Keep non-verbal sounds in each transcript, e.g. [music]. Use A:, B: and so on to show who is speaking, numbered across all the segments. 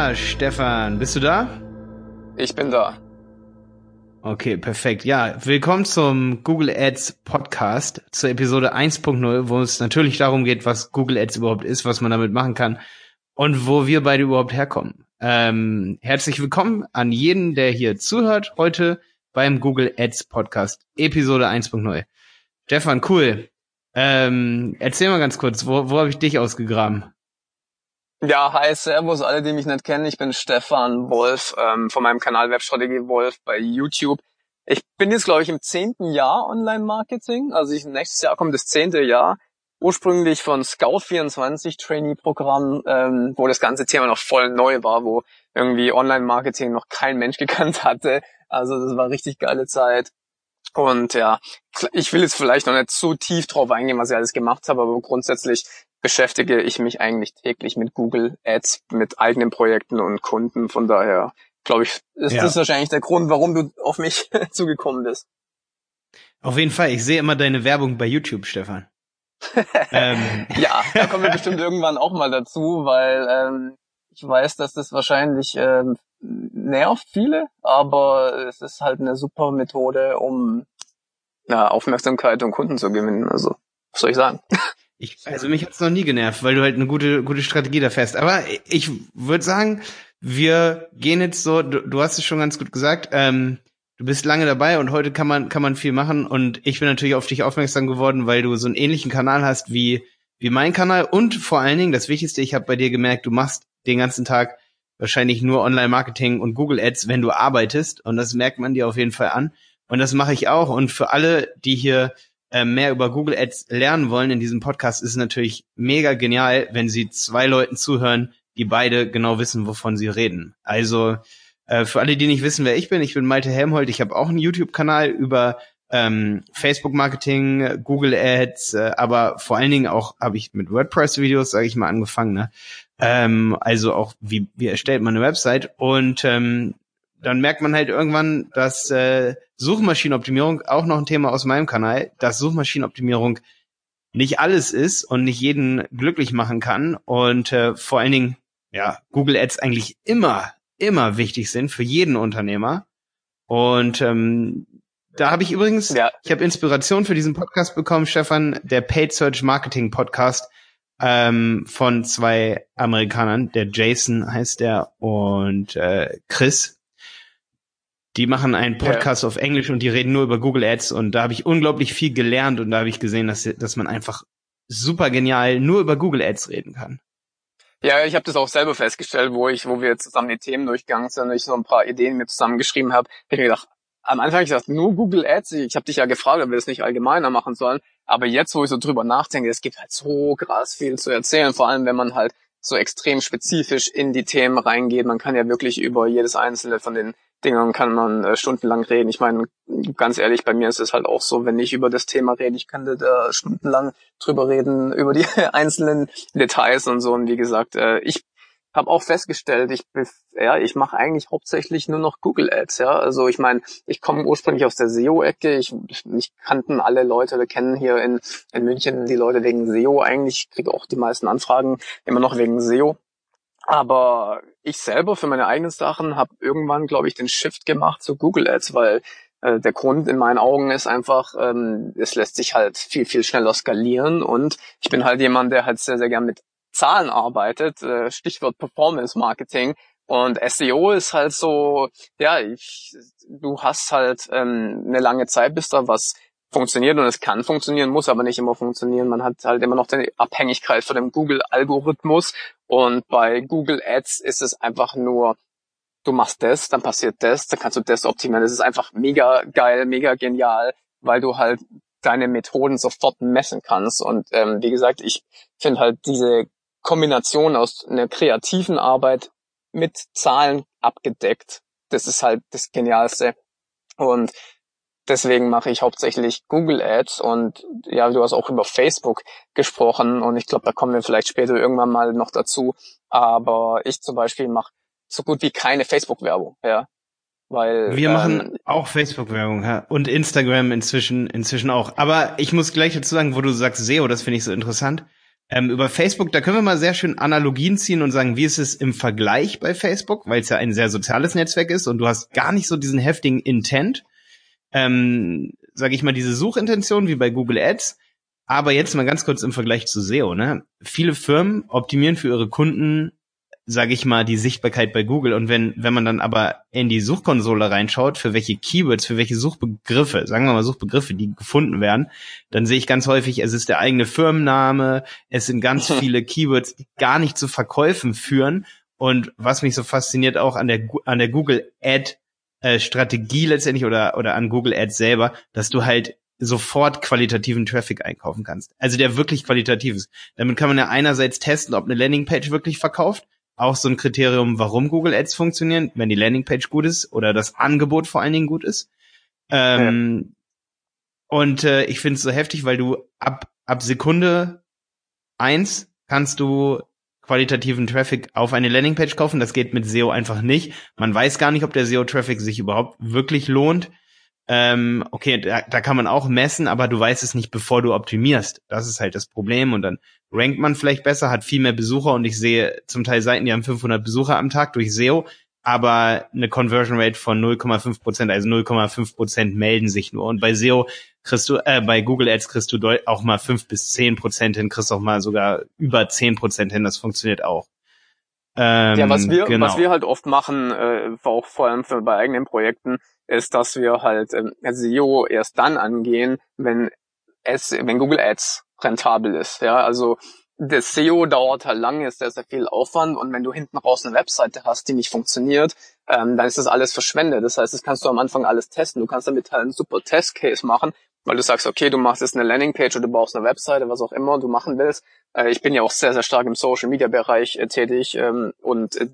A: Ja, Stefan, bist du da?
B: Ich bin da.
A: Okay, perfekt. Ja, willkommen zum Google Ads Podcast zur Episode 1.0, wo es natürlich darum geht, was Google Ads überhaupt ist, was man damit machen kann und wo wir beide überhaupt herkommen. Ähm, herzlich willkommen an jeden, der hier zuhört heute beim Google Ads Podcast, Episode 1.0. Stefan, cool. Ähm, erzähl mal ganz kurz, wo, wo habe ich dich ausgegraben?
B: Ja, hi, servus, alle, die mich nicht kennen. Ich bin Stefan Wolf ähm, von meinem Kanal Webstrategie Wolf bei YouTube. Ich bin jetzt, glaube ich, im zehnten Jahr Online-Marketing. Also ich, nächstes Jahr kommt das zehnte Jahr. Ursprünglich von Scout24 Trainee-Programm, ähm, wo das ganze Thema noch voll neu war, wo irgendwie Online-Marketing noch kein Mensch [laughs] gekannt hatte. Also das war richtig geile Zeit. Und ja, ich will jetzt vielleicht noch nicht zu tief drauf eingehen, was ich alles gemacht habe, aber grundsätzlich beschäftige ich mich eigentlich täglich mit Google Ads, mit eigenen Projekten und Kunden. Von daher glaube ich, ist ja. das wahrscheinlich der Grund, warum du auf mich [laughs] zugekommen bist.
A: Auf jeden Fall. Ich sehe immer deine Werbung bei YouTube, Stefan. [laughs]
B: ähm. Ja, da kommen wir bestimmt irgendwann auch mal dazu, weil ähm, ich weiß, dass das wahrscheinlich ähm, nervt viele, aber es ist halt eine super Methode, um ja, Aufmerksamkeit und Kunden zu gewinnen. Also, was soll ich sagen? [laughs]
A: Ich, also mich hat's noch nie genervt, weil du halt eine gute, gute Strategie da fährst. Aber ich würde sagen, wir gehen jetzt so, du, du, hast es schon ganz gut gesagt, ähm, du bist lange dabei und heute kann man, kann man viel machen. Und ich bin natürlich auf dich aufmerksam geworden, weil du so einen ähnlichen Kanal hast wie, wie mein Kanal. Und vor allen Dingen, das Wichtigste, ich habe bei dir gemerkt, du machst den ganzen Tag wahrscheinlich nur Online-Marketing und Google Ads, wenn du arbeitest. Und das merkt man dir auf jeden Fall an. Und das mache ich auch. Und für alle, die hier äh, mehr über Google Ads lernen wollen in diesem Podcast, ist es natürlich mega genial, wenn sie zwei Leuten zuhören, die beide genau wissen, wovon sie reden. Also äh, für alle, die nicht wissen, wer ich bin, ich bin Malte Helmholt. Ich habe auch einen YouTube-Kanal über ähm, Facebook-Marketing, Google Ads, äh, aber vor allen Dingen auch habe ich mit WordPress-Videos, sage ich mal, angefangen. Ne? Ähm, also auch, wie, wie erstellt man eine Website? Und ähm, dann merkt man halt irgendwann, dass äh, Suchmaschinenoptimierung auch noch ein Thema aus meinem Kanal, dass Suchmaschinenoptimierung nicht alles ist und nicht jeden glücklich machen kann und äh, vor allen Dingen ja Google Ads eigentlich immer immer wichtig sind für jeden Unternehmer und ähm, da habe ich übrigens ja. ich habe Inspiration für diesen Podcast bekommen Stefan der Paid Search Marketing Podcast ähm, von zwei Amerikanern der Jason heißt der und äh, Chris die machen einen Podcast ja. auf Englisch und die reden nur über Google Ads und da habe ich unglaublich viel gelernt und da habe ich gesehen, dass, dass man einfach super genial nur über Google Ads reden kann.
B: Ja, ich habe das auch selber festgestellt, wo ich, wo wir zusammen die Themen durchgegangen sind und ich so ein paar Ideen mir zusammengeschrieben habe. Ich mir gedacht, am Anfang habe ich gesagt, nur Google Ads. Ich habe dich ja gefragt, ob wir das nicht allgemeiner machen sollen. Aber jetzt, wo ich so drüber nachdenke, es gibt halt so krass viel zu erzählen. Vor allem, wenn man halt so extrem spezifisch in die Themen reingeht. Man kann ja wirklich über jedes einzelne von den Dingern kann man äh, stundenlang reden. Ich meine, ganz ehrlich, bei mir ist es halt auch so, wenn ich über das Thema rede, ich kann da stundenlang drüber reden, [laughs] über die [laughs] einzelnen Details und so. Und wie gesagt, äh, ich habe auch festgestellt, ich ja, ich mache eigentlich hauptsächlich nur noch Google Ads, ja. Also ich meine, ich komme ursprünglich aus der SEO-Ecke. Ich, mich kannten alle Leute, wir kennen hier in, in München die Leute wegen SEO eigentlich. Ich kriege auch die meisten Anfragen immer noch wegen SEO. Aber ich selber für meine eigenen Sachen habe irgendwann, glaube ich, den Shift gemacht zu Google Ads, weil äh, der Grund in meinen Augen ist einfach, ähm, es lässt sich halt viel, viel schneller skalieren und ich bin halt jemand, der halt sehr, sehr gern mit Zahlen arbeitet, äh, Stichwort Performance Marketing. Und SEO ist halt so, ja, ich, du hast halt ähm, eine lange Zeit, bis da was funktioniert und es kann funktionieren, muss aber nicht immer funktionieren. Man hat halt immer noch die Abhängigkeit von dem Google-Algorithmus und bei Google Ads ist es einfach nur, du machst das, dann passiert das, dann kannst du das optimieren. Das ist einfach mega geil, mega genial, weil du halt deine Methoden sofort messen kannst. Und ähm, wie gesagt, ich finde halt diese Kombination aus einer kreativen Arbeit mit Zahlen abgedeckt, das ist halt das Genialste. Und Deswegen mache ich hauptsächlich Google Ads und ja, du hast auch über Facebook gesprochen und ich glaube, da kommen wir vielleicht später irgendwann mal noch dazu. Aber ich zum Beispiel mache so gut wie keine Facebook-Werbung, ja. Weil,
A: wir ähm, machen auch Facebook-Werbung ja. und Instagram inzwischen inzwischen auch. Aber ich muss gleich dazu sagen, wo du sagst SEO, das finde ich so interessant. Ähm, über Facebook, da können wir mal sehr schön Analogien ziehen und sagen, wie ist es im Vergleich bei Facebook, weil es ja ein sehr soziales Netzwerk ist und du hast gar nicht so diesen heftigen Intent, ähm, sage ich mal, diese Suchintention wie bei Google Ads. Aber jetzt mal ganz kurz im Vergleich zu SEO. Ne? Viele Firmen optimieren für ihre Kunden sage ich mal, die Sichtbarkeit bei Google. Und wenn, wenn man dann aber in die Suchkonsole reinschaut, für welche Keywords, für welche Suchbegriffe, sagen wir mal Suchbegriffe, die gefunden werden, dann sehe ich ganz häufig, es ist der eigene Firmenname, es sind ganz [laughs] viele Keywords, die gar nicht zu Verkäufen führen. Und was mich so fasziniert auch an der, an der Google Ad äh, Strategie letztendlich oder, oder an Google Ads selber, dass du halt sofort qualitativen Traffic einkaufen kannst. Also der wirklich qualitativ ist. Damit kann man ja einerseits testen, ob eine Landingpage wirklich verkauft auch so ein Kriterium, warum Google Ads funktionieren, wenn die Landingpage gut ist oder das Angebot vor allen Dingen gut ist. Ähm, ja. Und äh, ich finde es so heftig, weil du ab, ab Sekunde eins kannst du qualitativen Traffic auf eine Landingpage kaufen. Das geht mit SEO einfach nicht. Man weiß gar nicht, ob der SEO-Traffic sich überhaupt wirklich lohnt. Ähm, okay, da, da kann man auch messen, aber du weißt es nicht, bevor du optimierst. Das ist halt das Problem. Und dann rankt man vielleicht besser, hat viel mehr Besucher und ich sehe zum Teil Seiten, die haben 500 Besucher am Tag durch SEO, aber eine Conversion Rate von 0,5 Prozent, also 0,5 Prozent melden sich nur. Und bei SEO kriegst du, äh, bei Google Ads kriegst du auch mal 5 bis 10 Prozent hin, kriegst auch mal sogar über 10 Prozent hin, das funktioniert auch.
B: Ähm, ja, was wir, genau. was wir halt oft machen, äh, auch vor allem für, bei eigenen Projekten, ist, dass wir halt ähm, SEO erst dann angehen, wenn es, wenn Google Ads rentabel ist. Ja, also das SEO dauert halt lange, ist sehr, sehr viel Aufwand und wenn du hinten raus eine Webseite hast, die nicht funktioniert, ähm, dann ist das alles verschwendet. Das heißt, das kannst du am Anfang alles testen. Du kannst damit halt einen super Testcase machen weil du sagst, okay, du machst jetzt eine Landingpage oder du baust eine Webseite, was auch immer du machen willst. Äh, ich bin ja auch sehr, sehr stark im Social-Media-Bereich äh, tätig ähm, und äh,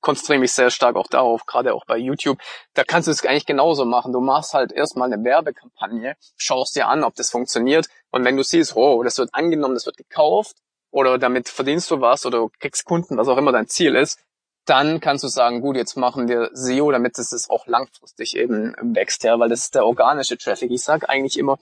B: konzentriere mich sehr stark auch darauf, gerade auch bei YouTube. Da kannst du es eigentlich genauso machen. Du machst halt erstmal eine Werbekampagne, schaust dir an, ob das funktioniert und wenn du siehst, oh, das wird angenommen, das wird gekauft oder damit verdienst du was oder kriegst Kunden, was auch immer dein Ziel ist, dann kannst du sagen, gut, jetzt machen wir SEO, damit es auch langfristig eben wächst, ja, weil das ist der organische Traffic. Ich sage eigentlich immer,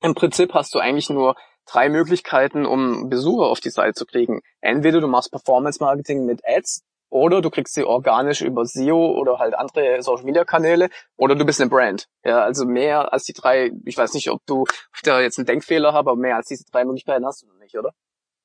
B: im Prinzip hast du eigentlich nur drei Möglichkeiten, um Besucher auf die Seite zu kriegen. Entweder du machst Performance Marketing mit Ads oder du kriegst sie organisch über SEO oder halt andere Social Media Kanäle oder du bist eine Brand. Ja, also mehr als die drei, ich weiß nicht, ob du da jetzt einen Denkfehler hast, aber mehr als diese drei Möglichkeiten hast du noch nicht, oder?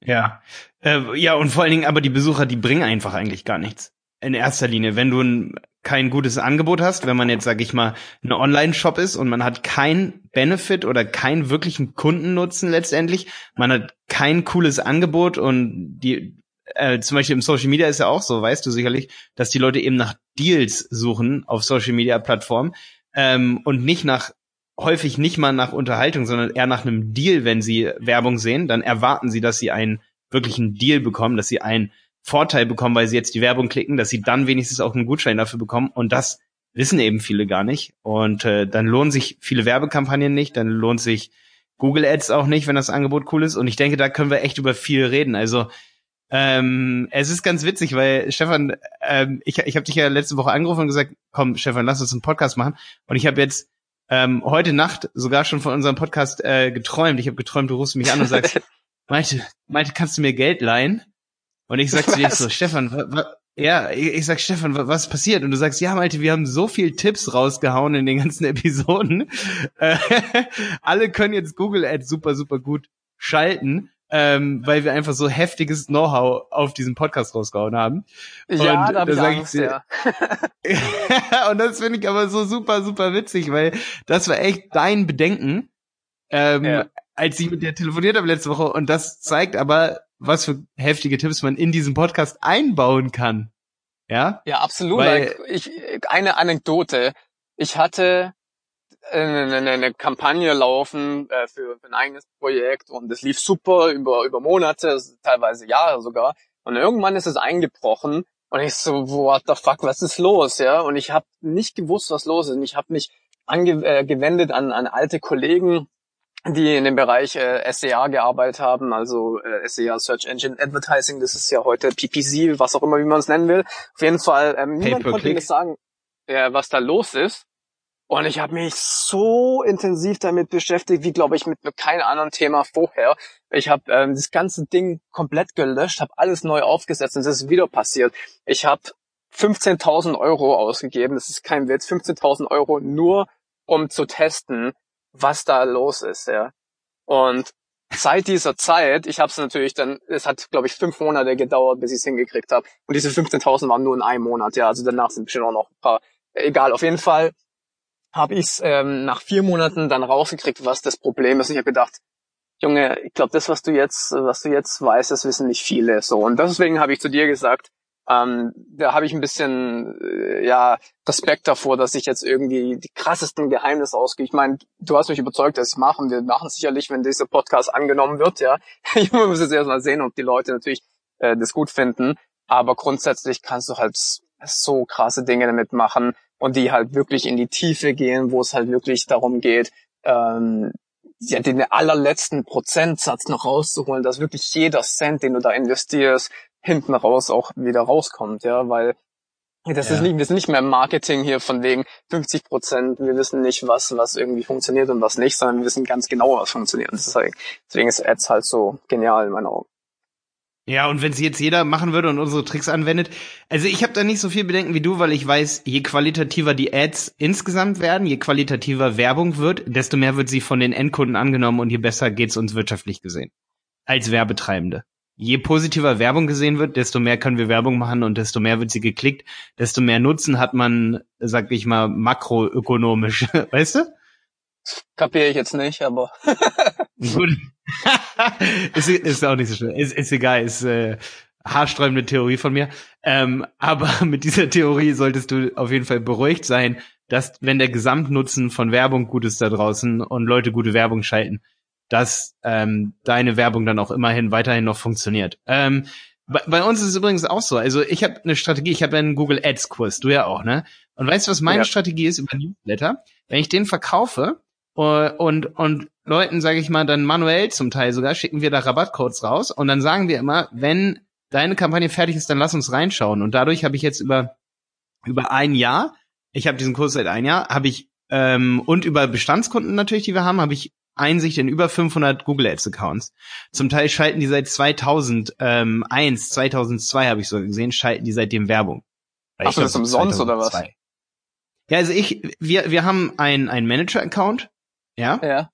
A: Ja. Äh, ja, und vor allen Dingen aber die Besucher, die bringen einfach eigentlich gar nichts. In erster Linie, wenn du ein, kein gutes Angebot hast, wenn man jetzt, sag ich mal, ein Online-Shop ist und man hat kein Benefit oder keinen wirklichen Kundennutzen letztendlich, man hat kein cooles Angebot und die, äh, zum Beispiel im Social Media ist ja auch so, weißt du sicherlich, dass die Leute eben nach Deals suchen auf Social Media Plattformen ähm, und nicht nach häufig nicht mal nach Unterhaltung, sondern eher nach einem Deal, wenn sie Werbung sehen, dann erwarten sie, dass sie einen wirklichen Deal bekommen, dass sie einen Vorteil bekommen, weil sie jetzt die Werbung klicken, dass sie dann wenigstens auch einen Gutschein dafür bekommen. Und das wissen eben viele gar nicht. Und äh, dann lohnen sich viele Werbekampagnen nicht, dann lohnt sich Google Ads auch nicht, wenn das Angebot cool ist. Und ich denke, da können wir echt über viel reden. Also ähm, es ist ganz witzig, weil Stefan, ähm, ich, ich habe dich ja letzte Woche angerufen und gesagt, komm Stefan, lass uns einen Podcast machen. Und ich habe jetzt ähm, heute Nacht sogar schon von unserem Podcast äh, geträumt. Ich habe geträumt, du rufst mich an und sagst, [laughs] Malte, Malte, kannst du mir Geld leihen? Und ich sag zu dir so, Stefan, ja, ich, ich sag, Stefan, was passiert? Und du sagst, ja, Malte, wir haben so viel Tipps rausgehauen in den ganzen [laughs] Episoden. Äh, [laughs] alle können jetzt Google Ads super, super gut schalten ähm, weil wir einfach so heftiges Know-how auf diesem Podcast rausgehauen haben.
B: Ja, und da, da sag ich dir,
A: ja. [laughs] und das finde ich aber so super, super witzig, weil das war echt dein Bedenken, ähm, ja. als ich mit dir telefoniert habe letzte Woche. Und das zeigt aber, was für heftige Tipps man in diesem Podcast einbauen kann. Ja?
B: Ja, absolut. Weil, ich, eine Anekdote. Ich hatte eine, eine, Kampagne laufen äh, für, für ein eigenes Projekt und es lief super über, über Monate, teilweise Jahre sogar. Und irgendwann ist es eingebrochen und ich so, what the fuck, was ist los? Ja, und ich habe nicht gewusst, was los ist. Und ich habe mich angewendet äh, an, an alte Kollegen, die in dem Bereich äh, SEA gearbeitet haben, also äh, SEA Search Engine Advertising, das ist ja heute PPC, was auch immer, wie man es nennen will. Auf jeden Fall, ähm, niemand konnte mir sagen, äh, was da los ist. Und ich habe mich so intensiv damit beschäftigt, wie glaube ich mit keinem anderen Thema vorher. Ich habe ähm, das ganze Ding komplett gelöscht, habe alles neu aufgesetzt und es ist wieder passiert. Ich habe 15.000 Euro ausgegeben, das ist kein Witz, 15.000 Euro nur um zu testen, was da los ist. Ja. Und seit dieser Zeit, ich habe es natürlich dann, es hat glaube ich fünf Monate gedauert, bis ich es hingekriegt habe. Und diese 15.000 waren nur in einem Monat. Ja, also danach sind bestimmt auch noch ein paar. Egal, auf jeden Fall habe ich es ähm, nach vier Monaten dann rausgekriegt, was das Problem ist. Ich habe gedacht, Junge, ich glaube, das, was du jetzt, was du jetzt weißt, das wissen nicht viele. So und deswegen habe ich zu dir gesagt, ähm, da habe ich ein bisschen äh, ja Respekt davor, dass ich jetzt irgendwie die krassesten Geheimnisse ausgehe. Ich meine, du hast mich überzeugt, dass ich mache. Und wir machen sicherlich, wenn dieser Podcast angenommen wird. Ja, [laughs] ich muss jetzt erst mal sehen, ob die Leute natürlich äh, das gut finden. Aber grundsätzlich kannst du halt so krasse Dinge damit machen und die halt wirklich in die Tiefe gehen, wo es halt wirklich darum geht, ähm, ja, den allerletzten Prozentsatz noch rauszuholen, dass wirklich jeder Cent, den du da investierst, hinten raus auch wieder rauskommt, ja, weil das ja. ist nicht, wir sind nicht mehr im Marketing hier von wegen 50 Prozent, wir wissen nicht, was, was irgendwie funktioniert und was nicht, sondern wir wissen ganz genau, was funktioniert. deswegen ist Ads halt so genial in meinen Augen.
A: Ja, und wenn es jetzt jeder machen würde und unsere Tricks anwendet, also ich habe da nicht so viel Bedenken wie du, weil ich weiß, je qualitativer die Ads insgesamt werden, je qualitativer Werbung wird, desto mehr wird sie von den Endkunden angenommen und je besser geht's uns wirtschaftlich gesehen. Als Werbetreibende. Je positiver Werbung gesehen wird, desto mehr können wir Werbung machen und desto mehr wird sie geklickt, desto mehr Nutzen hat man, sag ich mal, makroökonomisch, [laughs] weißt du?
B: Kapiere ich jetzt nicht, aber. [laughs]
A: Gut. [laughs] ist, ist auch nicht so schlimm. Ist, ist egal, ist äh, haarsträubende Theorie von mir. Ähm, aber [laughs] mit dieser Theorie solltest du auf jeden Fall beruhigt sein, dass wenn der Gesamtnutzen von Werbung gut ist da draußen und Leute gute Werbung schalten, dass ähm, deine Werbung dann auch immerhin weiterhin noch funktioniert. Ähm, bei, bei uns ist es übrigens auch so. Also ich habe eine Strategie, ich habe einen Google Ads Kurs, du ja auch, ne? Und weißt du, was meine ja. Strategie ist über Newsletter? Wenn ich den verkaufe, und, und Leuten, sage ich mal, dann manuell zum Teil sogar, schicken wir da Rabattcodes raus und dann sagen wir immer, wenn deine Kampagne fertig ist, dann lass uns reinschauen. Und dadurch habe ich jetzt über, über ein Jahr, ich habe diesen Kurs seit ein Jahr, habe ich, ähm, und über Bestandskunden natürlich, die wir haben, habe ich Einsicht in über 500 Google Ads Accounts. Zum Teil schalten die seit 2001, 2002 habe ich so gesehen, schalten die seitdem Werbung.
B: Ach, das ist umsonst 2002. oder was?
A: Ja, also ich, wir, wir haben ein, ein Manager-Account, ja?
B: Ja.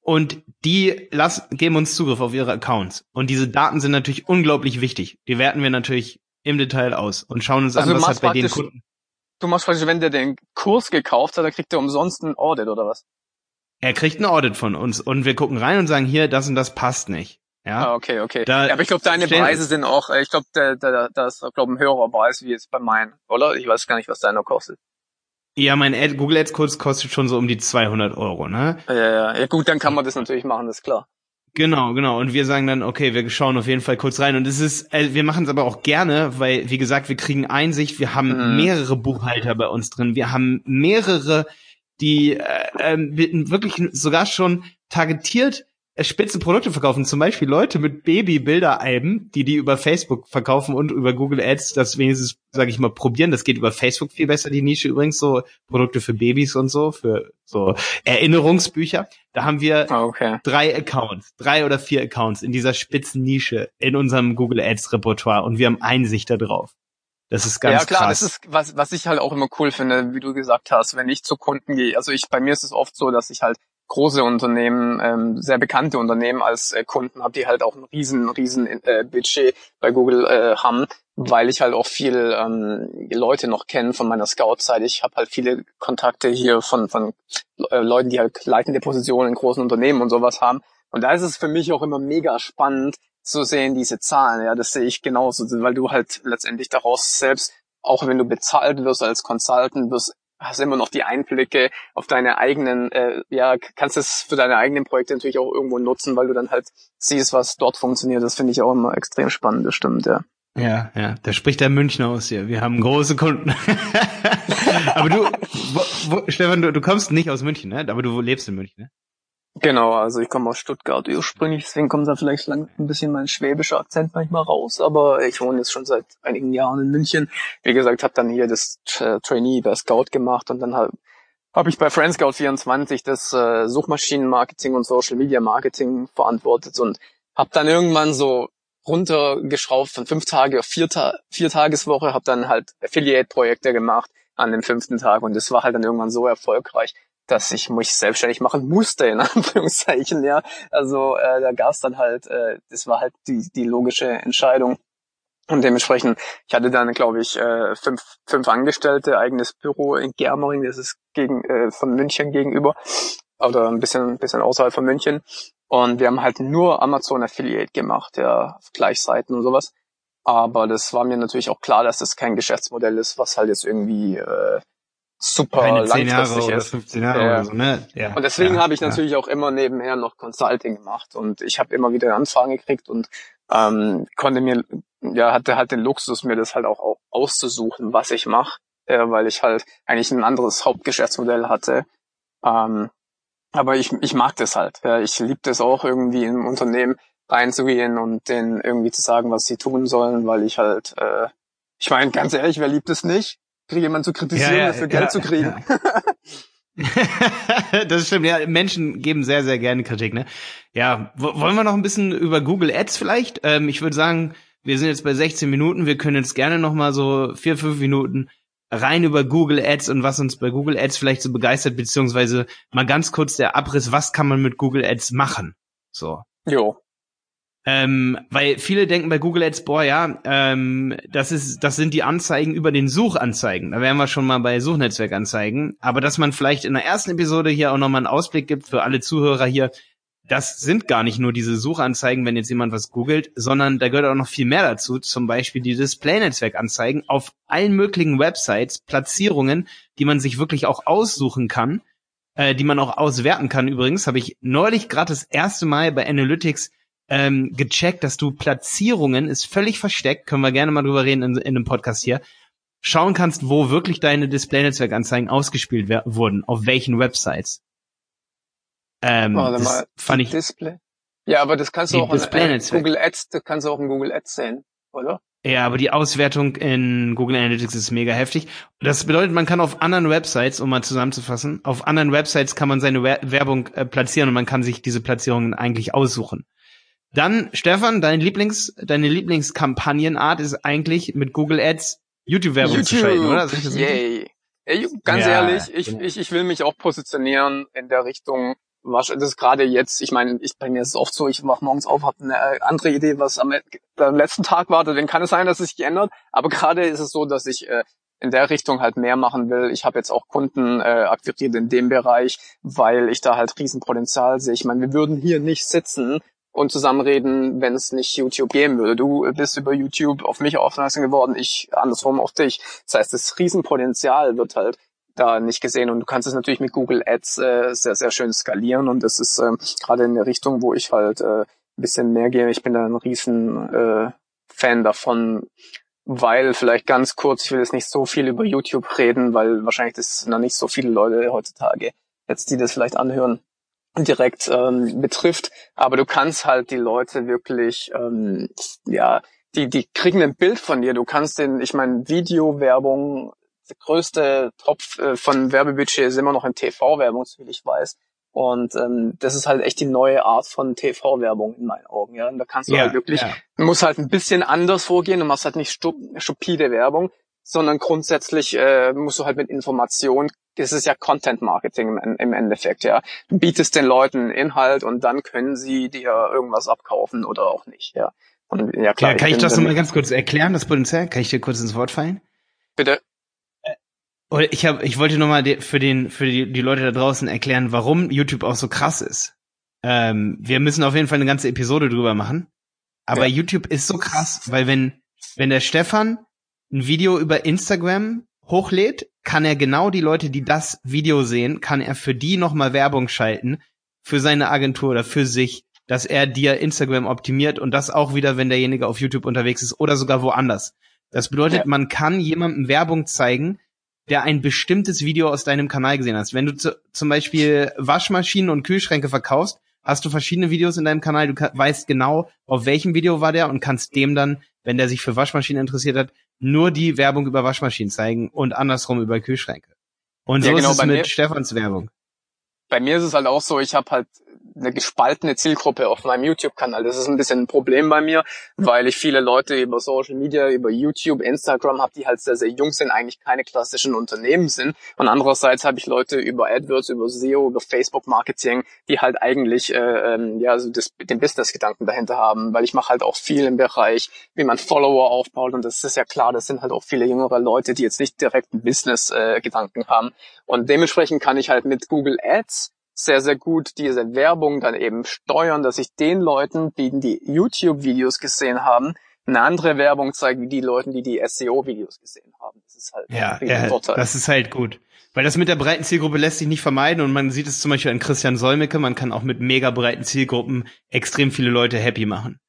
A: Und die lassen, geben uns Zugriff auf ihre Accounts. Und diese Daten sind natürlich unglaublich wichtig. Die werten wir natürlich im Detail aus und schauen uns also an, was hat bei den Kunden.
B: Du machst praktisch, wenn der den Kurs gekauft hat, dann kriegt er umsonst ein Audit oder was?
A: Er kriegt ein Audit von uns und wir gucken rein und sagen, hier, das und das passt nicht. Ja,
B: ah, okay, okay. Da ja, aber ich glaube, deine Preise sind auch, äh, ich glaube, da, da, das ist, glaube ein höherer Preis wie jetzt bei meinen, oder? Ich weiß gar nicht, was deiner kostet.
A: Ja, mein Ad, Google Ads Kurs kostet schon so um die 200 Euro, ne?
B: Ja, ja, ja, gut, dann kann man das natürlich machen, das ist klar.
A: Genau, genau. Und wir sagen dann, okay, wir schauen auf jeden Fall kurz rein. Und es ist, äh, wir machen es aber auch gerne, weil, wie gesagt, wir kriegen Einsicht. Wir haben mhm. mehrere Buchhalter bei uns drin. Wir haben mehrere, die äh, äh, wirklich sogar schon targetiert Spitzenprodukte verkaufen, zum Beispiel Leute mit Baby-Bilderalben, die die über Facebook verkaufen und über Google Ads, das wenigstens, sage ich mal, probieren. Das geht über Facebook viel besser, die Nische übrigens, so Produkte für Babys und so, für so Erinnerungsbücher. Da haben wir
B: ah, okay.
A: drei Accounts, drei oder vier Accounts in dieser Spitzennische in unserem Google Ads Repertoire und wir haben Einsicht darauf. Das ist ganz
B: Ja klar,
A: krass.
B: das ist was was ich halt auch immer cool finde, wie du gesagt hast, wenn ich zu Kunden gehe. Also ich bei mir ist es oft so, dass ich halt große Unternehmen, ähm, sehr bekannte Unternehmen als äh, Kunden habe, die halt auch ein riesen, riesen äh, Budget bei Google äh, haben, weil ich halt auch viel ähm, Leute noch kenne von meiner Scout-Zeit. Ich habe halt viele Kontakte hier von, von äh, Leuten, die halt leitende Positionen in großen Unternehmen und sowas haben. Und da ist es für mich auch immer mega spannend zu sehen, diese Zahlen. Ja, das sehe ich genauso, weil du halt letztendlich daraus selbst auch wenn du bezahlt wirst als Consultant, wirst hast immer noch die Einblicke auf deine eigenen, äh, ja, kannst es für deine eigenen Projekte natürlich auch irgendwo nutzen, weil du dann halt siehst, was dort funktioniert. Das finde ich auch immer extrem spannend, das stimmt, ja.
A: Ja, ja, da spricht der Münchner aus hier. Wir haben große Kunden. [laughs] aber du, wo, wo, Stefan, du, du kommst nicht aus München, ne? Aber du lebst in München, ne?
B: Genau, also ich komme aus Stuttgart ursprünglich, deswegen kommt da vielleicht lang ein bisschen mein schwäbischer Akzent manchmal raus, aber ich wohne jetzt schon seit einigen Jahren in München. Wie gesagt, habe dann hier das Trainee bei Scout gemacht und dann habe ich bei Friendscout24 das äh, Suchmaschinenmarketing und Social Media Marketing verantwortet und habe dann irgendwann so runtergeschraubt von fünf Tage auf vier, Ta vier Tageswoche, habe dann halt Affiliate-Projekte gemacht an dem fünften Tag und das war halt dann irgendwann so erfolgreich, dass ich mich selbstständig machen musste, in [laughs] Anführungszeichen, ja. Also äh, da gab's dann halt, äh, das war halt die, die logische Entscheidung. Und dementsprechend, ich hatte dann, glaube ich, äh, fünf, fünf Angestellte, eigenes Büro in Germering, das ist gegen, äh, von München gegenüber, oder ein bisschen, ein bisschen außerhalb von München. Und wir haben halt nur Amazon Affiliate gemacht, ja, Gleichseiten und sowas. Aber das war mir natürlich auch klar, dass das kein Geschäftsmodell ist, was halt jetzt irgendwie äh, super Keine langfristig 10 Jahre ist. Oder 15 Jahre ja. oder so, ne? Ja. Und deswegen ja, habe ich ja. natürlich auch immer nebenher noch Consulting gemacht und ich habe immer wieder Anfragen gekriegt und ähm, konnte mir, ja, hatte halt den Luxus, mir das halt auch auszusuchen, was ich mache, äh, weil ich halt eigentlich ein anderes Hauptgeschäftsmodell hatte. Ähm, aber ich, ich mag das halt. Ja. Ich liebe das auch irgendwie im Unternehmen reinzugehen und denen irgendwie zu sagen, was sie tun sollen, weil ich halt, äh, ich meine, ganz ehrlich, wer liebt es nicht? Jemanden zu kritisieren, ja, ja, dafür Geld zu kriegen. [laughs]
A: das stimmt, ja, Menschen geben sehr, sehr gerne Kritik, ne? Ja, wollen wir noch ein bisschen über Google Ads vielleicht? Ähm, ich würde sagen, wir sind jetzt bei 16 Minuten, wir können jetzt gerne noch mal so vier, fünf Minuten rein über Google Ads und was uns bei Google Ads vielleicht so begeistert, beziehungsweise mal ganz kurz der Abriss, was kann man mit Google Ads machen? So.
B: Jo.
A: Ähm, weil viele denken bei Google Ads, boah, ja, ähm, das ist, das sind die Anzeigen über den Suchanzeigen. Da wären wir schon mal bei Suchnetzwerkanzeigen. Aber dass man vielleicht in der ersten Episode hier auch nochmal einen Ausblick gibt für alle Zuhörer hier, das sind gar nicht nur diese Suchanzeigen, wenn jetzt jemand was googelt, sondern da gehört auch noch viel mehr dazu. Zum Beispiel die Display-Netzwerkanzeigen auf allen möglichen Websites, Platzierungen, die man sich wirklich auch aussuchen kann, äh, die man auch auswerten kann. Übrigens habe ich neulich gerade das erste Mal bei Analytics ähm, gecheckt, dass du Platzierungen ist völlig versteckt, können wir gerne mal drüber reden in, in einem Podcast hier, schauen kannst, wo wirklich deine Display-Netzwerkanzeigen ausgespielt wurden, auf welchen Websites.
B: Ähm, Warte das mal, fand ich Display. Ja, aber das kannst du auch in Google Ads, das kannst du auch in Google Ads sehen, oder?
A: Ja, aber die Auswertung in Google Analytics ist mega heftig. Das bedeutet, man kann auf anderen Websites, um mal zusammenzufassen, auf anderen Websites kann man seine Werbung äh, platzieren und man kann sich diese Platzierungen eigentlich aussuchen. Dann, Stefan, dein Lieblings, deine Lieblingskampagnenart ist eigentlich mit Google Ads YouTube-Werbung YouTube. zu schalten, oder?
B: Yay. Ey, ganz ja, ehrlich, ich, genau. ich, ich will mich auch positionieren in der Richtung, was das ist gerade jetzt, ich meine, ich, bei mir ist es oft so, ich wach morgens auf, habe eine äh, andere Idee, was am, am letzten Tag war, dann kann es sein, dass es sich geändert, aber gerade ist es so, dass ich äh, in der Richtung halt mehr machen will. Ich habe jetzt auch Kunden äh, akquiriert in dem Bereich, weil ich da halt Riesenpotenzial sehe. Ich meine, wir würden hier nicht sitzen und zusammenreden, wenn es nicht YouTube geben würde. Du bist über YouTube auf mich aufmerksam geworden, ich andersrum auf dich. Das heißt, das Riesenpotenzial wird halt da nicht gesehen und du kannst es natürlich mit Google Ads äh, sehr, sehr schön skalieren und das ist äh, gerade in der Richtung, wo ich halt äh, ein bisschen mehr gehe. Ich bin da ein riesen äh, Fan davon, weil vielleicht ganz kurz, ich will jetzt nicht so viel über YouTube reden, weil wahrscheinlich das noch nicht so viele Leute heutzutage jetzt, die das vielleicht anhören, direkt ähm, betrifft. Aber du kannst halt die Leute wirklich, ähm, ja, die, die kriegen ein Bild von dir. Du kannst den, ich meine, Videowerbung, der größte Tropf äh, von Werbebudget ist immer noch in TV-Werbung, so wie ich weiß. Und ähm, das ist halt echt die neue Art von TV-Werbung in meinen Augen. Ja, und da kannst du ja, halt wirklich, ja. musst halt ein bisschen anders vorgehen. Du machst halt nicht stupide Werbung, sondern grundsätzlich äh, musst du halt mit Information das ist ja Content Marketing im, Endeffekt, ja. Du bietest den Leuten Inhalt und dann können sie dir irgendwas abkaufen oder auch nicht, ja.
A: Und, ja, klar. Ja, kann ich, ich das nochmal ganz kurz erklären, das Potenzial? Kann ich dir kurz ins Wort fallen?
B: Bitte.
A: Äh, ich habe, ich wollte nochmal für den, für die, die Leute da draußen erklären, warum YouTube auch so krass ist. Ähm, wir müssen auf jeden Fall eine ganze Episode drüber machen. Aber ja. YouTube ist so krass, weil wenn, wenn der Stefan ein Video über Instagram hochlädt, kann er genau die Leute, die das Video sehen, kann er für die nochmal Werbung schalten, für seine Agentur oder für sich, dass er dir Instagram optimiert und das auch wieder, wenn derjenige auf YouTube unterwegs ist oder sogar woanders. Das bedeutet, ja. man kann jemandem Werbung zeigen, der ein bestimmtes Video aus deinem Kanal gesehen hast. Wenn du zu, zum Beispiel Waschmaschinen und Kühlschränke verkaufst, hast du verschiedene Videos in deinem Kanal, du weißt genau, auf welchem Video war der und kannst dem dann, wenn der sich für Waschmaschinen interessiert hat, nur die Werbung über Waschmaschinen zeigen und andersrum über Kühlschränke. Und so ja, genau, ist es mit Stefans Werbung.
B: Bei mir ist es halt auch so, ich habe halt eine gespaltene Zielgruppe auf meinem YouTube-Kanal. Das ist ein bisschen ein Problem bei mir, weil ich viele Leute über Social Media, über YouTube, Instagram habe, die halt sehr, sehr jung sind, eigentlich keine klassischen Unternehmen sind. Und andererseits habe ich Leute über AdWords, über SEO, über Facebook-Marketing, die halt eigentlich äh, ähm, ja so das, den Business-Gedanken dahinter haben, weil ich mache halt auch viel im Bereich, wie man Follower aufbaut. Und das ist ja klar, das sind halt auch viele jüngere Leute, die jetzt nicht direkt einen Business-Gedanken äh, haben. Und dementsprechend kann ich halt mit Google Ads sehr, sehr gut diese Werbung dann eben steuern, dass ich den Leuten, die die YouTube-Videos gesehen haben, eine andere Werbung zeige, wie die Leuten, die die SEO-Videos gesehen haben. Das ist halt
A: ja, ein ja, Vorteil. Das ist halt gut. Weil das mit der breiten Zielgruppe lässt sich nicht vermeiden und man sieht es zum Beispiel an Christian Solmecke, man kann auch mit mega breiten Zielgruppen extrem viele Leute happy machen.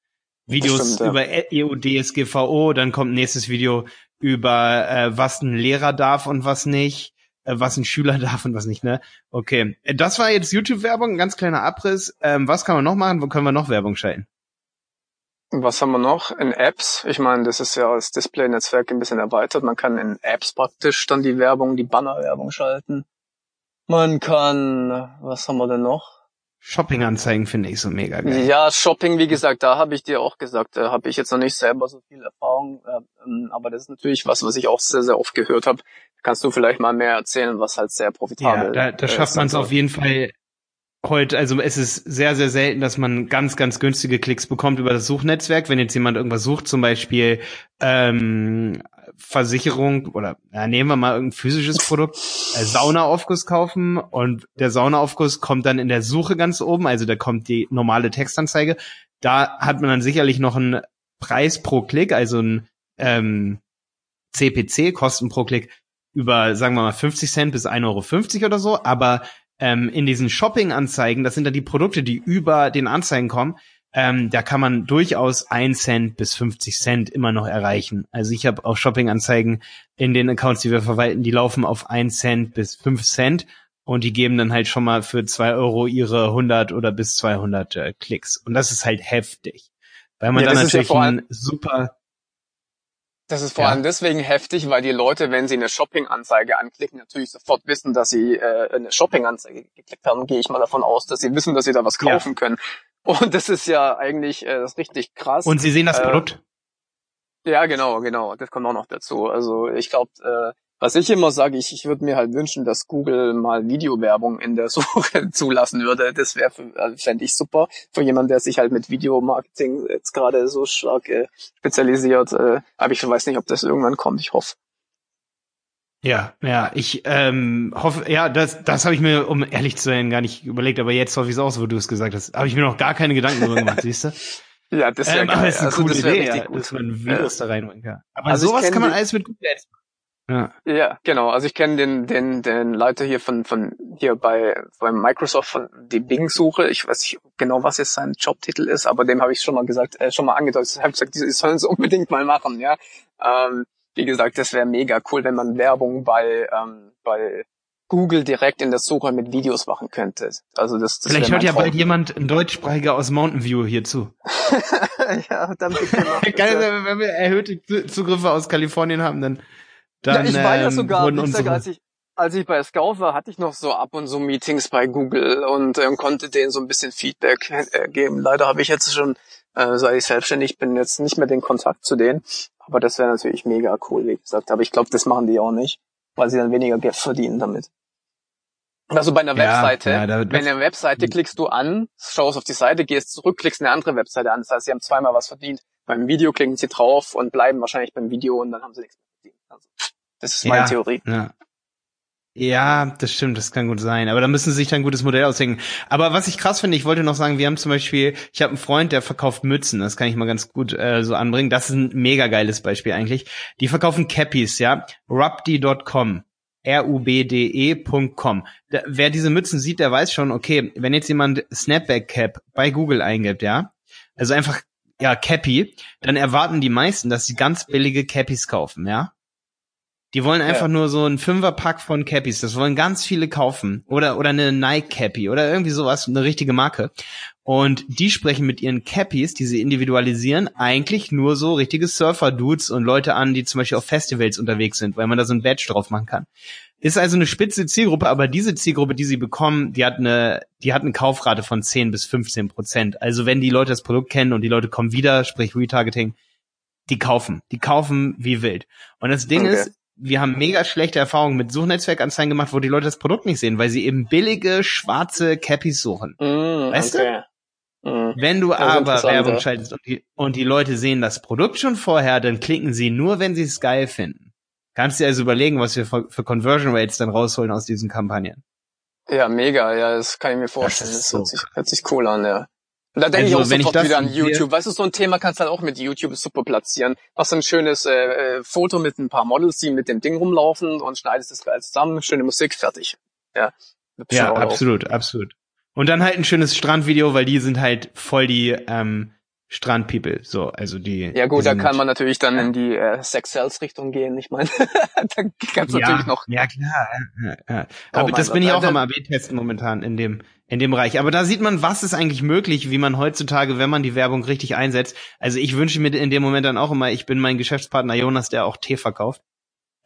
A: Videos stimmt, über EU, DSGVO, dann kommt nächstes Video über äh, was ein Lehrer darf und was nicht was ein Schüler [laughs] darf und was nicht, ne? Okay. Äh, das war jetzt YouTube-Werbung, ein ganz kleiner Abriss. Ähm, was kann man noch machen? Wo können wir noch Werbung schalten?
B: Was haben wir noch? In Apps. Ich meine, das ist ja das Display-Netzwerk ein bisschen erweitert. Man kann in Apps praktisch dann die Werbung, die Banner-Werbung schalten. Man kann, was haben wir denn noch?
A: Shopping-Anzeigen finde ich so mega geil.
B: Ja, Shopping, wie gesagt, da habe ich dir auch gesagt, da habe ich jetzt noch nicht selber so viel Erfahrung, äh, ähm, aber das ist natürlich was, was ich auch sehr, sehr oft gehört habe. Kannst du vielleicht mal mehr erzählen, was halt sehr profitabel ist?
A: Ja, da, da schafft man es auf jeden Fall heute, also es ist sehr, sehr selten, dass man ganz, ganz günstige Klicks bekommt über das Suchnetzwerk. Wenn jetzt jemand irgendwas sucht, zum Beispiel ähm, Versicherung oder ja, nehmen wir mal irgendein physisches Produkt, äh, Saunaaufguss kaufen und der Saunaaufguss kommt dann in der Suche ganz oben, also da kommt die normale Textanzeige. Da hat man dann sicherlich noch einen Preis pro Klick, also ein ähm, CPC, Kosten pro Klick über, sagen wir mal, 50 Cent bis 1,50 Euro oder so, aber ähm, in diesen Shopping-Anzeigen, das sind dann die Produkte, die über den Anzeigen kommen, ähm, da kann man durchaus ein Cent bis 50 Cent immer noch erreichen. Also ich habe auch Shopping-Anzeigen in den Accounts, die wir verwalten, die laufen auf ein Cent bis fünf Cent und die geben dann halt schon mal für zwei Euro ihre 100 oder bis 200 äh, Klicks. Und das ist halt heftig. Weil man ja, dann natürlich ja ein super
B: das ist vor ja. allem deswegen heftig, weil die Leute, wenn sie eine Shopping-Anzeige anklicken, natürlich sofort wissen, dass sie äh, eine Shopping-Anzeige geklickt haben. Gehe ich mal davon aus, dass sie wissen, dass sie da was kaufen ja. können. Und das ist ja eigentlich äh, das ist richtig krass.
A: Und sie sehen das äh, Produkt.
B: Ja, genau, genau. Das kommt auch noch dazu. Also ich glaube, äh, was ich immer sage, ich, ich würde mir halt wünschen, dass Google mal Videowerbung in der [laughs] Suche zulassen würde. Das wäre, äh, fände ich super für jemanden, der sich halt mit Videomarketing jetzt gerade so stark äh, spezialisiert. Äh, aber ich weiß nicht, ob das irgendwann kommt. Ich hoffe.
A: Ja, ja, ich ähm, hoffe, ja, das, das habe ich mir, um ehrlich zu sein, gar nicht überlegt, aber jetzt hoffe ich es auch so, wo du es gesagt hast. Habe ich mir noch gar keine Gedanken darüber gemacht, [laughs] siehst du?
B: Ja, das wäre ähm, geil.
A: ist eine also, coole Idee, ja, dass man Videos ja. da reinbringen kann. Aber also sowas kann man alles mit Google Ads machen.
B: Ja. ja, genau. Also ich kenne den, den, den Leiter hier von, von hier bei, bei Microsoft von die Bing-Suche. Ich weiß nicht genau, was jetzt sein Jobtitel ist, aber dem habe ich schon mal gesagt, äh, schon mal angedeutet. Ich habe gesagt, die sollen es [laughs] unbedingt mal machen, ja. Ähm, wie gesagt, das wäre mega cool, wenn man Werbung bei, ähm, bei Google direkt in der Suche mit Videos machen könnte. Also das, das
A: Vielleicht hört ja bald jemand, ein Deutschsprachiger aus Mountain View hier zu. [laughs] ja, dann. [laughs] Geil, wenn wir erhöhte Zugriffe aus Kalifornien haben, dann dann,
B: ja, ich war ja ähm, sogar, ähm, unsere... als ich als ich bei Scout war, hatte ich noch so ab und so Meetings bei Google und ähm, konnte denen so ein bisschen Feedback äh, geben. Leider habe ich jetzt schon, äh, seit ich selbstständig bin, jetzt nicht mehr den Kontakt zu denen. Aber das wäre natürlich mega cool, wie gesagt. Aber ich glaube, das machen die auch nicht, weil sie dann weniger Geld verdienen damit. Also bei einer ja, Webseite, ja, da, wenn eine Webseite klickst du an, schaust auf die Seite, gehst zurück, klickst eine andere Webseite an. Das heißt, sie haben zweimal was verdient. Beim Video klicken sie drauf und bleiben wahrscheinlich beim Video und dann haben sie nichts mehr verdient. Also das ist meine ja, Theorie.
A: Ja. Ja, das stimmt, das kann gut sein. Aber da müssen sie sich dann ein gutes Modell ausdenken. Aber was ich krass finde, ich wollte noch sagen, wir haben zum Beispiel, ich habe einen Freund, der verkauft Mützen, das kann ich mal ganz gut äh, so anbringen. Das ist ein mega geiles Beispiel eigentlich. Die verkaufen Cappies, ja. Rubdi.com. R-U-B-D-E.com. Wer diese Mützen sieht, der weiß schon, okay, wenn jetzt jemand Snapback Cap bei Google eingibt, ja, also einfach, ja, Cappy, dann erwarten die meisten, dass sie ganz billige Cappies kaufen, ja. Die wollen einfach ja. nur so ein Fünferpack von Cappies. Das wollen ganz viele kaufen. Oder, oder eine Nike Cappy oder irgendwie sowas, eine richtige Marke. Und die sprechen mit ihren Cappies, die sie individualisieren, eigentlich nur so richtige Surfer-Dudes und Leute an, die zum Beispiel auf Festivals unterwegs sind, weil man da so ein Badge drauf machen kann. Ist also eine spitze Zielgruppe, aber diese Zielgruppe, die sie bekommen, die hat eine, die hat eine Kaufrate von 10 bis 15 Prozent. Also wenn die Leute das Produkt kennen und die Leute kommen wieder, sprich Retargeting, die kaufen. Die kaufen wie wild. Und das Ding okay. ist, wir haben mega schlechte Erfahrungen mit Suchnetzwerkanzeigen gemacht, wo die Leute das Produkt nicht sehen, weil sie eben billige, schwarze Cappies suchen. Mm, weißt okay. du? Mhm. Wenn du aber Werbung schaltest und die, und die Leute sehen das Produkt schon vorher, dann klicken sie nur, wenn sie es geil finden. Kannst dir also überlegen, was wir für, für Conversion Rates dann rausholen aus diesen Kampagnen.
B: Ja, mega, ja, das kann ich mir vorstellen. Das, das so hört, sich, hört sich cool an, ja. Und da denke also, ich auch sofort ich wieder an YouTube. Weißt du, so ein Thema kannst du halt auch mit YouTube super platzieren. Machst ein schönes äh, äh, Foto mit ein paar Models, die mit dem Ding rumlaufen und schneidest das geil zusammen, schöne Musik, fertig. Ja,
A: ja absolut, auch. absolut. Und dann halt ein schönes Strandvideo, weil die sind halt voll die ähm, Strandpeople, so, also die.
B: Ja gut,
A: die
B: da kann man natürlich dann in die äh, Sex Sales Richtung gehen. Ich meine, [laughs] da kannst du
A: ja,
B: natürlich noch.
A: Ja klar, ja, ja. Oh aber oh das bin ich auch am AB testen momentan in dem in dem Bereich. Aber da sieht man, was ist eigentlich möglich, wie man heutzutage, wenn man die Werbung richtig einsetzt. Also ich wünsche mir in dem Moment dann auch immer, ich bin mein Geschäftspartner Jonas, der auch Tee verkauft.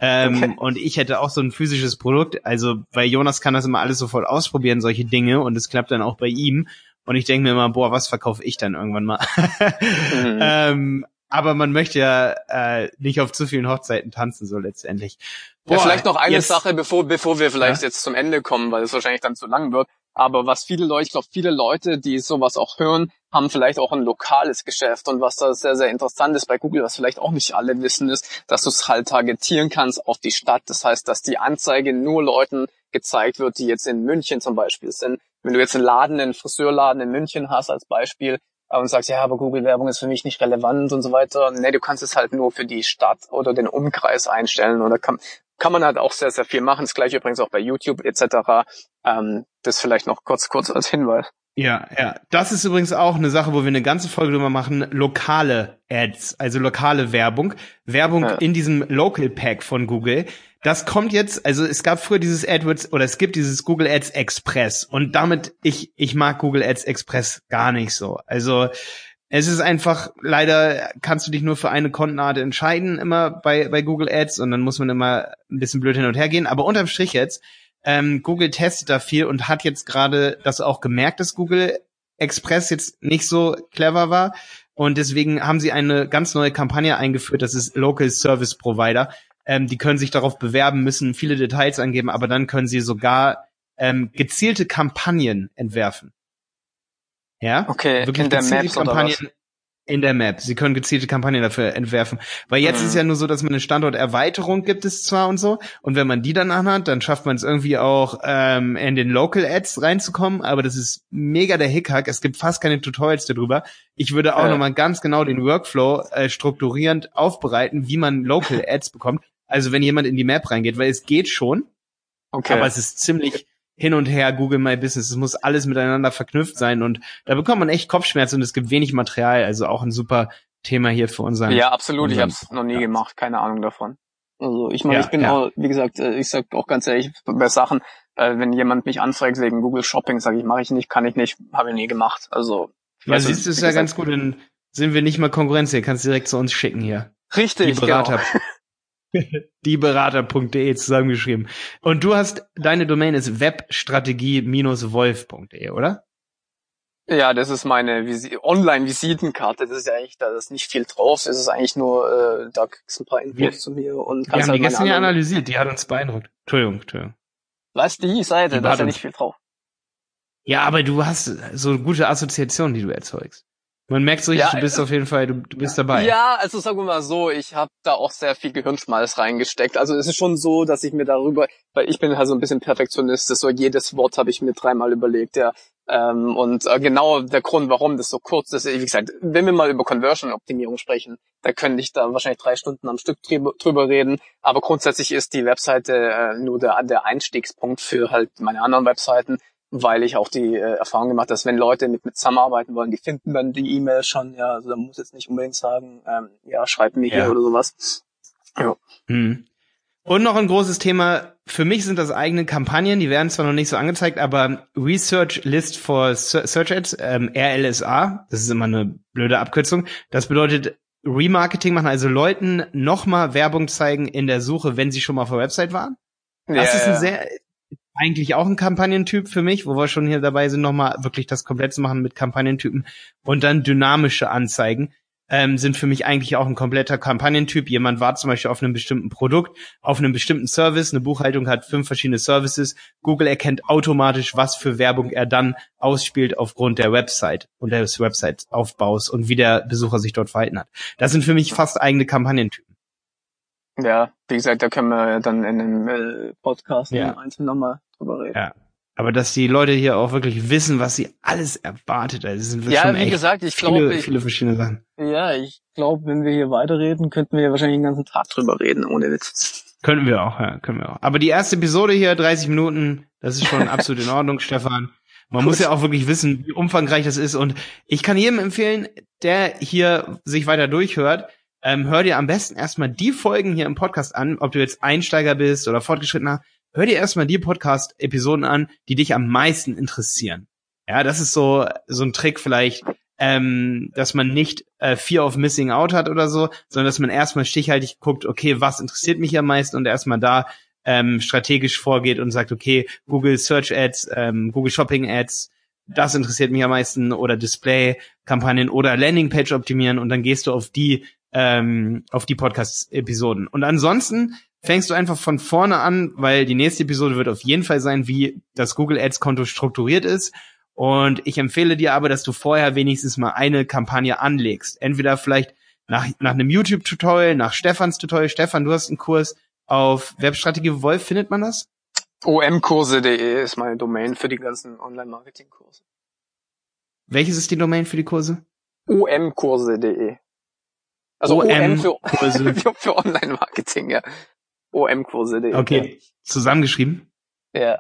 A: Ähm, okay. Und ich hätte auch so ein physisches Produkt, also weil Jonas kann das immer alles sofort ausprobieren, solche Dinge, und es klappt dann auch bei ihm. Und ich denke mir immer, boah, was verkaufe ich dann irgendwann mal? mhm. [laughs] ähm, aber man möchte ja äh, nicht auf zu vielen Hochzeiten tanzen, so letztendlich.
B: Boah, ja, vielleicht noch eine jetzt, Sache, bevor, bevor wir vielleicht ja? jetzt zum Ende kommen, weil es wahrscheinlich dann zu lang wird. Aber was viele Leute, ich glaube, viele Leute, die sowas auch hören, haben vielleicht auch ein lokales Geschäft. Und was da sehr, sehr interessant ist bei Google, was vielleicht auch nicht alle wissen, ist, dass du es halt targetieren kannst auf die Stadt. Das heißt, dass die Anzeige nur Leuten gezeigt wird, die jetzt in München zum Beispiel sind. Wenn du jetzt einen Laden, einen Friseurladen in München hast als Beispiel, äh, und sagst, ja, aber Google-Werbung ist für mich nicht relevant und so weiter. Nee, du kannst es halt nur für die Stadt oder den Umkreis einstellen oder kann, kann man halt auch sehr, sehr viel machen. Das gleiche übrigens auch bei YouTube etc. Ähm, das vielleicht noch kurz, kurz als Hinweis.
A: Ja, ja. Das ist übrigens auch eine Sache, wo wir eine ganze Folge drüber machen. Lokale Ads, also lokale Werbung. Werbung ja. in diesem Local Pack von Google. Das kommt jetzt, also es gab früher dieses AdWords oder es gibt dieses Google Ads Express und damit, ich, ich mag Google Ads Express gar nicht so. Also, es ist einfach, leider kannst du dich nur für eine Kontenart entscheiden, immer bei, bei Google Ads, und dann muss man immer ein bisschen blöd hin und her gehen. Aber unterm Strich jetzt, ähm, Google testet da viel und hat jetzt gerade das auch gemerkt, dass Google Express jetzt nicht so clever war. Und deswegen haben sie eine ganz neue Kampagne eingeführt, das ist Local Service Provider. Ähm, die können sich darauf bewerben, müssen viele Details angeben, aber dann können sie sogar ähm, gezielte Kampagnen entwerfen. Ja?
B: Okay, wirklich in der Maps Kampagnen
A: in der Map. Sie können gezielte Kampagnen dafür entwerfen. Weil jetzt mhm. ist ja nur so, dass man eine Standorterweiterung gibt es zwar und so. Und wenn man die dann anhat, dann schafft man es irgendwie auch ähm, in den Local Ads reinzukommen. Aber das ist mega der Hickhack. Es gibt fast keine Tutorials darüber. Ich würde auch äh. nochmal ganz genau den Workflow äh, strukturierend aufbereiten, wie man Local [laughs] Ads bekommt. Also wenn jemand in die Map reingeht, weil es geht schon. Okay. Aber es ist ziemlich hin und her Google My Business. Es muss alles miteinander verknüpft sein und da bekommt man echt Kopfschmerzen und es gibt wenig Material. Also auch ein super Thema hier für unseren.
B: Ja, absolut. Unseren, ich habe es noch nie ja. gemacht. Keine Ahnung davon. Also ich meine, ja, ich bin ja. auch, wie gesagt, äh, ich sag auch ganz ehrlich, bei Sachen, äh, wenn jemand mich anfragt wegen Google Shopping, sage ich, mache ich nicht, kann ich nicht, habe ich nie gemacht. Also
A: ja, siehst du, ist ja ganz gut, dann sind wir nicht mal Konkurrenz hier, kannst direkt zu uns schicken hier.
B: Richtig,
A: Die Berater. Genau. [laughs] [laughs] dieberater.de zusammengeschrieben. Und du hast, deine Domain ist webstrategie-wolf.de, oder?
B: Ja, das ist meine Visi Online-Visitenkarte. Das ist ja eigentlich, da ist nicht viel drauf. Es ist eigentlich nur, äh, da kriegst du ein paar Infos wir, zu mir und
A: kannst Wir haben halt die gestern ja analysiert, die hat uns beeindruckt. Entschuldigung, Entschuldigung.
B: Was, die Seite, die da ist ja nicht viel drauf.
A: Ja, aber du hast so gute Assoziationen, die du erzeugst. Man merkt so richtig, ja, du bist auf jeden Fall, du, du bist dabei.
B: Ja, also sagen wir mal so, ich habe da auch sehr viel Gehirnschmalz reingesteckt. Also es ist schon so, dass ich mir darüber, weil ich bin halt so ein bisschen Perfektionist, so jedes Wort habe ich mir dreimal überlegt, ja. Ähm, und äh, genau der Grund, warum das so kurz ist, wie gesagt, wenn wir mal über Conversion-Optimierung sprechen, da könnte ich da wahrscheinlich drei Stunden am Stück drüber, drüber reden. Aber grundsätzlich ist die Webseite äh, nur der, der Einstiegspunkt für halt meine anderen Webseiten weil ich auch die äh, Erfahrung gemacht habe, dass wenn Leute mit mir zusammenarbeiten wollen, die finden dann die E-Mail schon, ja, also da muss jetzt nicht unbedingt sagen, ähm, ja, schreib mir ja. hier oder sowas.
A: Ja. Hm. Und noch ein großes Thema, für mich sind das eigene Kampagnen, die werden zwar noch nicht so angezeigt, aber Research List for Search Ads, ähm, RLSA, das ist immer eine blöde Abkürzung, das bedeutet Remarketing machen, also Leuten nochmal Werbung zeigen in der Suche, wenn sie schon mal auf der Website waren. Das ja, ist ein sehr, eigentlich auch ein Kampagnentyp für mich, wo wir schon hier dabei sind, nochmal wirklich das komplett zu machen mit Kampagnentypen und dann dynamische Anzeigen ähm, sind für mich eigentlich auch ein kompletter Kampagnentyp. Jemand war zum Beispiel auf einem bestimmten Produkt, auf einem bestimmten Service. Eine Buchhaltung hat fünf verschiedene Services. Google erkennt automatisch, was für Werbung er dann ausspielt aufgrund der Website und des Website-Aufbaus und wie der Besucher sich dort verhalten hat. Das sind für mich fast eigene Kampagnentypen.
B: Ja, wie gesagt, da können wir dann in einem äh, Podcast ja. einzeln nochmal drüber reden.
A: Ja. Aber dass die Leute hier auch wirklich wissen, was sie alles erwartet. Also sind
B: ja, wie gesagt, ich glaube,
A: viele, viele verschiedene Sachen.
B: Ja, ich glaube, wenn wir hier weiterreden, könnten wir wahrscheinlich den ganzen Tag drüber reden, ohne Witz.
A: Könnten wir auch, ja, können wir auch. Aber die erste Episode hier, 30 Minuten, das ist schon [laughs] absolut in Ordnung, Stefan. Man Gut. muss ja auch wirklich wissen, wie umfangreich das ist. Und ich kann jedem empfehlen, der hier sich weiter durchhört, ähm, hör dir am besten erstmal die Folgen hier im Podcast an, ob du jetzt Einsteiger bist oder Fortgeschrittener hör dir erstmal die Podcast-Episoden an, die dich am meisten interessieren. Ja, das ist so, so ein Trick vielleicht, ähm, dass man nicht äh, Fear of Missing Out hat oder so, sondern dass man erstmal stichhaltig guckt, okay, was interessiert mich am meisten und erstmal da ähm, strategisch vorgeht und sagt, okay, Google Search Ads, ähm, Google Shopping Ads, das interessiert mich am meisten oder Display-Kampagnen oder Landingpage optimieren und dann gehst du auf die ähm, auf die Podcast-Episoden. Und ansonsten fängst du einfach von vorne an, weil die nächste Episode wird auf jeden Fall sein, wie das Google Ads Konto strukturiert ist. Und ich empfehle dir aber, dass du vorher wenigstens mal eine Kampagne anlegst. Entweder vielleicht nach, nach einem YouTube-Tutorial, nach Stefans Tutorial. Stefan, du hast einen Kurs auf Webstrategie Wolf, findet man das?
B: omkurse.de ist meine Domain für die ganzen Online-Marketing-Kurse.
A: Welches ist die Domain für die Kurse?
B: omkurse.de. Also OM, [laughs] für, für, Online-Marketing, ja omkurse.de.
A: Okay, zusammengeschrieben?
B: Ja.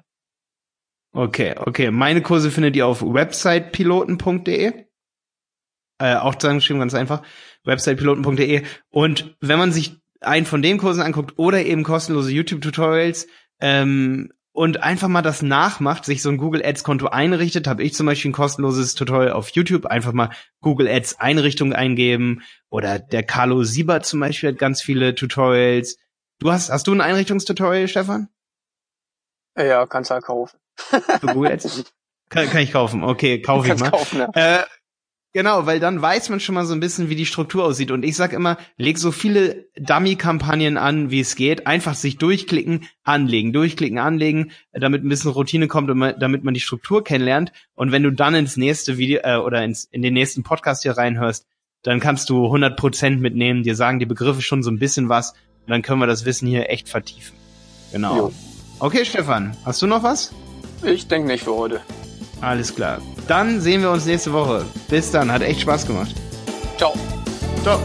A: Okay, okay. Meine Kurse findet ihr auf websitepiloten.de. Äh, auch zusammengeschrieben, ganz einfach. websitepiloten.de. Und wenn man sich einen von den Kursen anguckt oder eben kostenlose YouTube-Tutorials ähm, und einfach mal das nachmacht, sich so ein Google Ads Konto einrichtet, habe ich zum Beispiel ein kostenloses Tutorial auf YouTube, einfach mal Google Ads Einrichtung eingeben oder der Carlo Siebert zum Beispiel hat ganz viele Tutorials. Du hast, hast du ein Einrichtungstutorial, Stefan?
B: Ja, kannst halt kaufen. [laughs]
A: kann, kann ich kaufen. Okay, kaufe ich mal. Kaufen, ja. äh, genau, weil dann weiß man schon mal so ein bisschen, wie die Struktur aussieht. Und ich sag immer, leg so viele Dummy-Kampagnen an, wie es geht. Einfach sich durchklicken, anlegen, durchklicken, anlegen, damit ein bisschen Routine kommt und damit man die Struktur kennenlernt. Und wenn du dann ins nächste Video äh, oder ins, in den nächsten Podcast hier reinhörst, dann kannst du 100% mitnehmen, dir sagen die Begriffe schon so ein bisschen was und dann können wir das Wissen hier echt vertiefen. Genau. Jo. Okay, Stefan, hast du noch was?
B: Ich denke nicht für heute.
A: Alles klar. Dann sehen wir uns nächste Woche. Bis dann, hat echt Spaß gemacht.
B: Ciao.
A: Ciao.